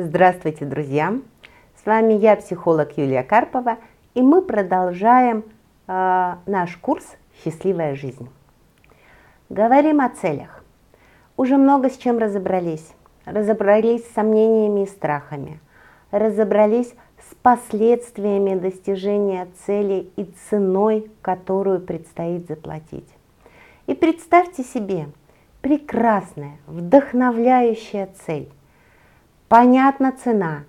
Здравствуйте, друзья! С вами я, психолог Юлия Карпова, и мы продолжаем э, наш курс «Счастливая жизнь». Говорим о целях. Уже много с чем разобрались. Разобрались с сомнениями и страхами. Разобрались с последствиями достижения цели и ценой, которую предстоит заплатить. И представьте себе прекрасная, вдохновляющая цель Понятна цена,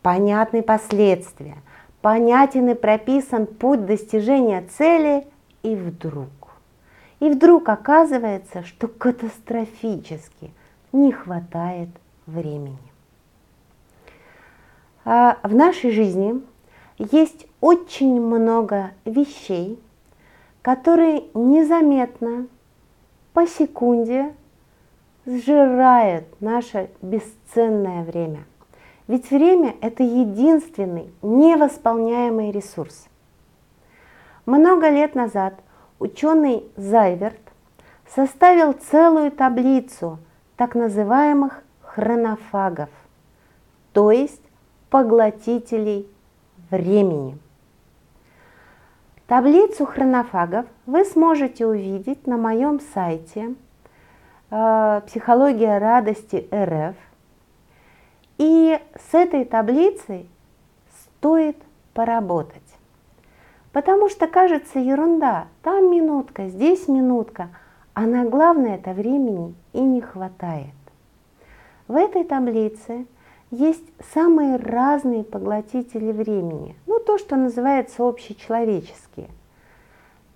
понятны последствия, понятен и прописан путь достижения цели, и вдруг, и вдруг оказывается, что катастрофически не хватает времени. А в нашей жизни есть очень много вещей, которые незаметно, по секунде сжирает наше бесценное время. Ведь время – это единственный невосполняемый ресурс. Много лет назад ученый Зайверт составил целую таблицу так называемых хронофагов, то есть поглотителей времени. Таблицу хронофагов вы сможете увидеть на моем сайте – психология радости РФ. И с этой таблицей стоит поработать. Потому что кажется ерунда, там минутка, здесь минутка, а на главное это времени и не хватает. В этой таблице есть самые разные поглотители времени, ну то, что называется общечеловеческие.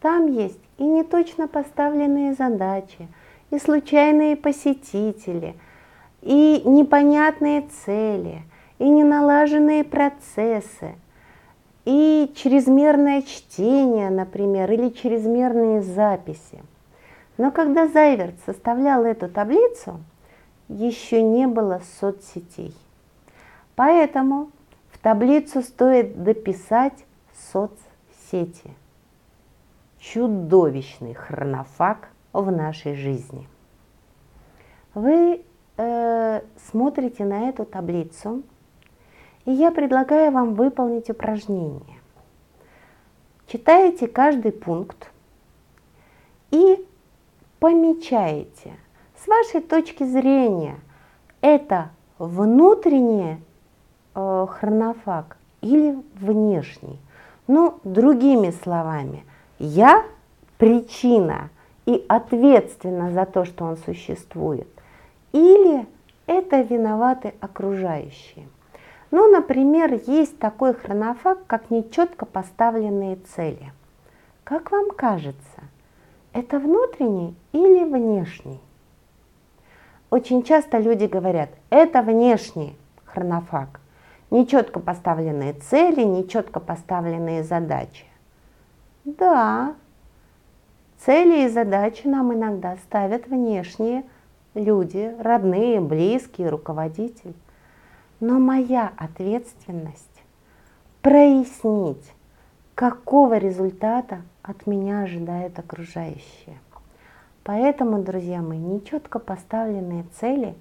Там есть и неточно поставленные задачи, и случайные посетители, и непонятные цели, и неналаженные процессы, и чрезмерное чтение, например, или чрезмерные записи. Но когда Зайверт составлял эту таблицу, еще не было соцсетей. Поэтому в таблицу стоит дописать соцсети. Чудовищный хронофаг в нашей жизни. Вы э, смотрите на эту таблицу, и я предлагаю вам выполнить упражнение. Читаете каждый пункт и помечаете, с вашей точки зрения, это внутренний э, хронофаг или внешний. Ну, другими словами, я причина и ответственна за то, что он существует, или это виноваты окружающие. Ну, например, есть такой хронофаг, как нечетко поставленные цели. Как вам кажется, это внутренний или внешний? Очень часто люди говорят, это внешний хронофаг. Нечетко поставленные цели, нечетко поставленные задачи. Да, Цели и задачи нам иногда ставят внешние люди, родные, близкие, руководитель. Но моя ответственность прояснить, какого результата от меня ожидают окружающие. Поэтому, друзья мои, нечетко поставленные цели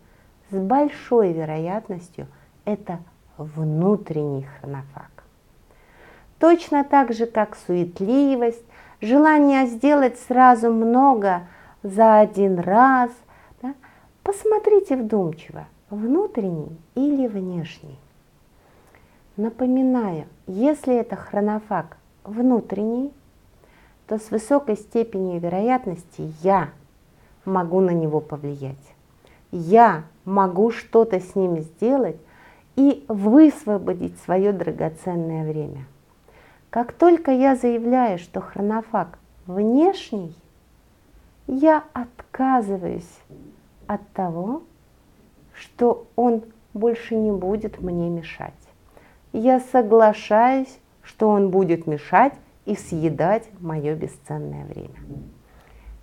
с большой вероятностью это внутренний хронофаг. Точно так же, как суетливость, желание сделать сразу много за один раз. Да? Посмотрите вдумчиво, внутренний или внешний. Напоминаю, если это хронофаг внутренний, то с высокой степенью вероятности я могу на него повлиять. Я могу что-то с ним сделать и высвободить свое драгоценное время. Как только я заявляю, что хронофаг внешний, я отказываюсь от того, что он больше не будет мне мешать. Я соглашаюсь, что он будет мешать и съедать мое бесценное время.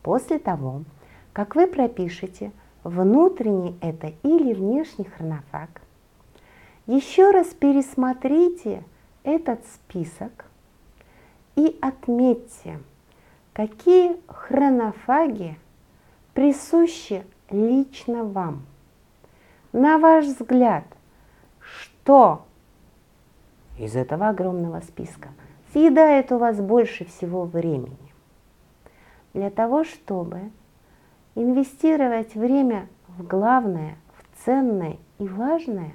После того, как вы пропишете внутренний это или внешний хронофаг, еще раз пересмотрите этот список и отметьте, какие хронофаги присущи лично вам. На ваш взгляд, что из этого огромного списка съедает у вас больше всего времени. Для того, чтобы инвестировать время в главное, в ценное и важное,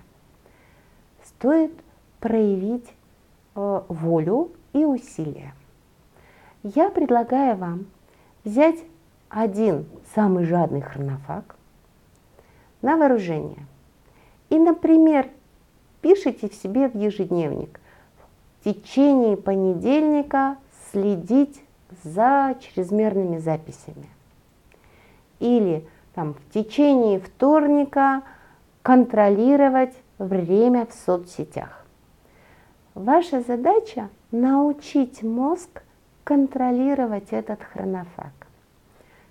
стоит проявить э, волю и усилия. Я предлагаю вам взять один самый жадный хронофаг на вооружение. И, например, пишите в себе в ежедневник в течение понедельника следить за чрезмерными записями. Или там, в течение вторника контролировать время в соцсетях. Ваша задача научить мозг контролировать этот хронофаг.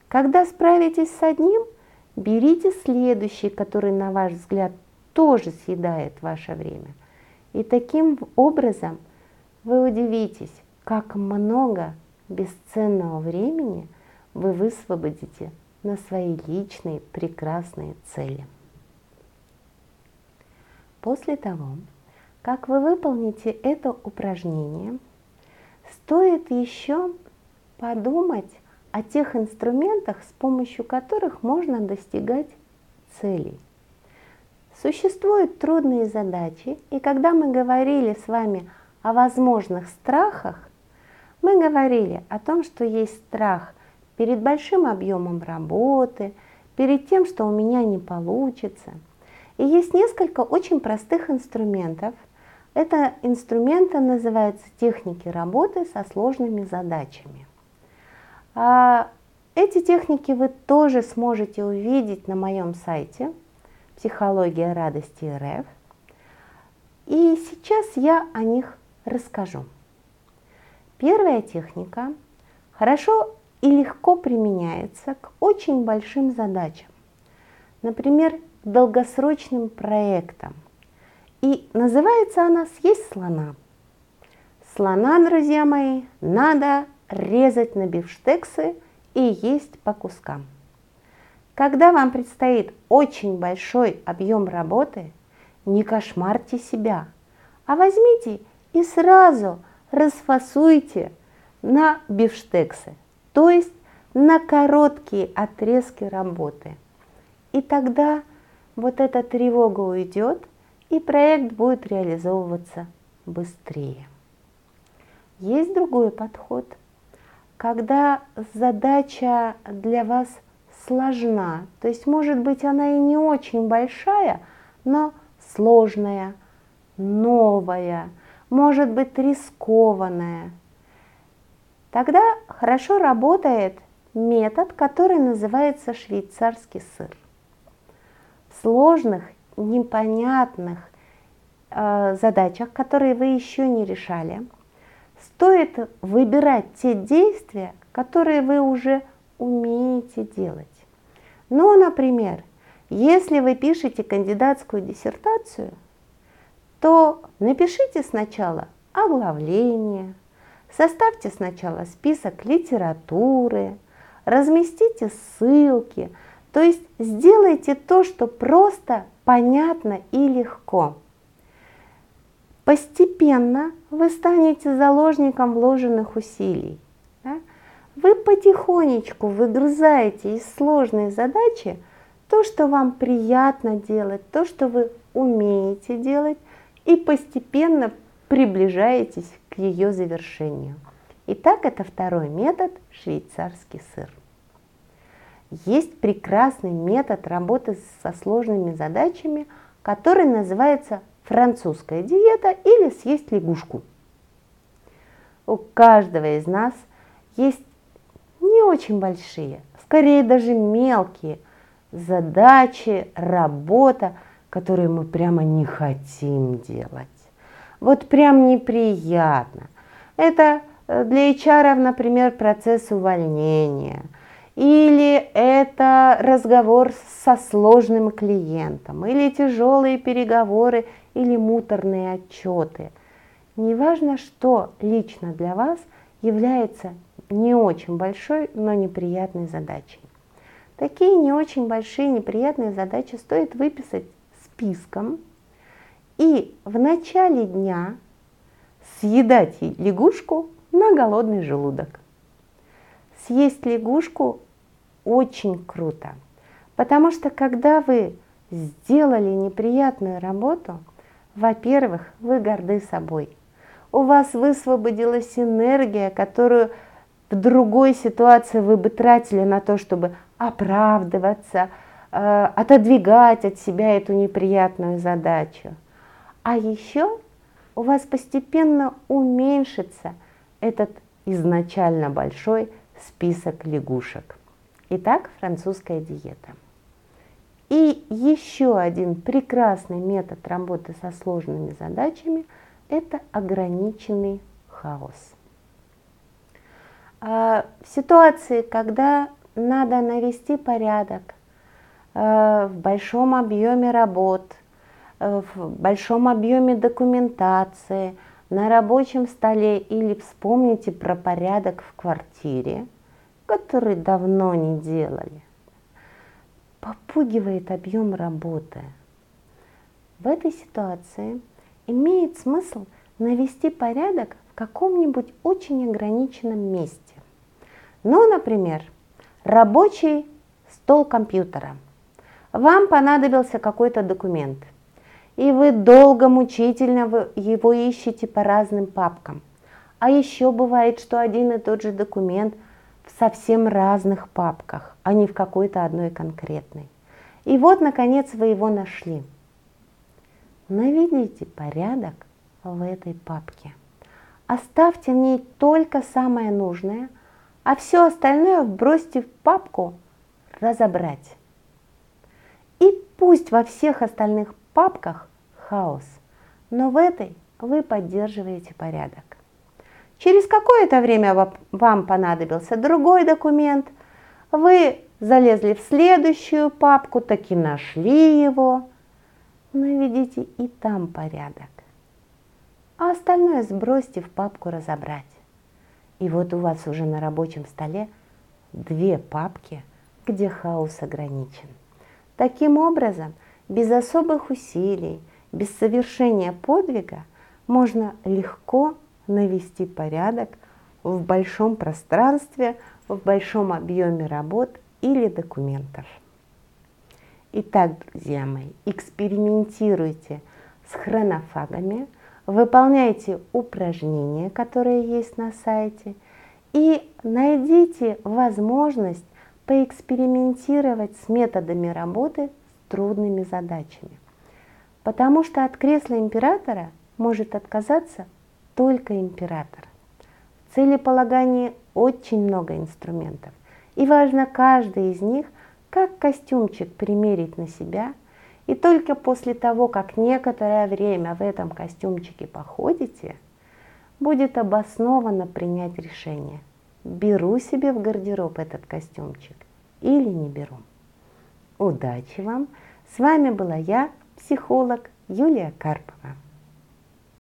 Когда справитесь с одним, берите следующий, который, на ваш взгляд, тоже съедает ваше время. И таким образом вы удивитесь, как много бесценного времени вы высвободите на свои личные прекрасные цели. После того, как вы выполните это упражнение, стоит еще подумать о тех инструментах, с помощью которых можно достигать целей. Существуют трудные задачи, и когда мы говорили с вами о возможных страхах, мы говорили о том, что есть страх перед большим объемом работы, перед тем, что у меня не получится. И есть несколько очень простых инструментов. Это инструменты называются техники работы со сложными задачами. А эти техники вы тоже сможете увидеть на моем сайте «Психология радости РФ». И сейчас я о них расскажу. Первая техника хорошо и легко применяется к очень большим задачам, например, долгосрочным проектам. И называется она «Съесть слона». Слона, друзья мои, надо резать на бифштексы и есть по кускам. Когда вам предстоит очень большой объем работы, не кошмарьте себя, а возьмите и сразу расфасуйте на бифштексы, то есть на короткие отрезки работы. И тогда вот эта тревога уйдет, и проект будет реализовываться быстрее. Есть другой подход, когда задача для вас сложна, то есть может быть она и не очень большая, но сложная, новая, может быть рискованная. Тогда хорошо работает метод, который называется швейцарский сыр. В сложных, непонятных э, задачах, которые вы еще не решали, стоит выбирать те действия, которые вы уже умеете делать. Ну, например, если вы пишете кандидатскую диссертацию – то напишите сначала оглавление, составьте сначала список литературы, разместите ссылки, то есть сделайте то, что просто, понятно и легко. Постепенно вы станете заложником вложенных усилий. Да? Вы потихонечку выгрызаете из сложной задачи то, что вам приятно делать, то, что вы умеете делать, и постепенно приближаетесь к ее завершению. Итак, это второй метод – швейцарский сыр. Есть прекрасный метод работы со сложными задачами, который называется французская диета или съесть лягушку. У каждого из нас есть не очень большие, скорее даже мелкие задачи, работа, которые мы прямо не хотим делать. Вот прям неприятно. Это э, для HR, например, процесс увольнения. Или это разговор со сложным клиентом, или тяжелые переговоры, или муторные отчеты. Неважно, что лично для вас является не очень большой, но неприятной задачей. Такие не очень большие неприятные задачи стоит выписать списком и в начале дня съедать лягушку на голодный желудок. Съесть лягушку очень круто, потому что когда вы сделали неприятную работу, во-первых, вы горды собой. У вас высвободилась энергия, которую в другой ситуации вы бы тратили на то, чтобы оправдываться, э, отодвигать от себя эту неприятную задачу. А еще у вас постепенно уменьшится этот изначально большой список лягушек. Итак, французская диета. И еще один прекрасный метод работы со сложными задачами – это ограниченный хаос. А, в ситуации, когда надо навести порядок а, в большом объеме работ, а, в большом объеме документации, на рабочем столе или вспомните про порядок в квартире, который давно не делали, попугивает объем работы. В этой ситуации имеет смысл навести порядок в каком-нибудь очень ограниченном месте. Ну, например, рабочий стол компьютера. Вам понадобился какой-то документ, и вы долго, мучительно его ищете по разным папкам. А еще бывает, что один и тот же документ в совсем разных папках, а не в какой-то одной конкретной. И вот, наконец, вы его нашли. Наведите порядок в этой папке. Оставьте в ней только самое нужное, а все остальное бросьте в папку «Разобрать». И пусть во всех остальных папках хаос, но в этой вы поддерживаете порядок. Через какое-то время вам понадобился другой документ, вы залезли в следующую папку, таки нашли его, наведите и там порядок. А остальное сбросьте в папку «Разобрать». И вот у вас уже на рабочем столе две папки, где хаос ограничен. Таким образом, без особых усилий, без совершения подвига можно легко навести порядок в большом пространстве, в большом объеме работ или документов. Итак, друзья мои, экспериментируйте с хронофагами, выполняйте упражнения, которые есть на сайте, и найдите возможность поэкспериментировать с методами работы с трудными задачами. Потому что от кресла императора может отказаться только император. В целеполагании очень много инструментов, и важно каждый из них как костюмчик примерить на себя – и только после того, как некоторое время в этом костюмчике походите, будет обоснованно принять решение, беру себе в гардероб этот костюмчик или не беру. Удачи вам! С вами была я, психолог Юлия Карпова.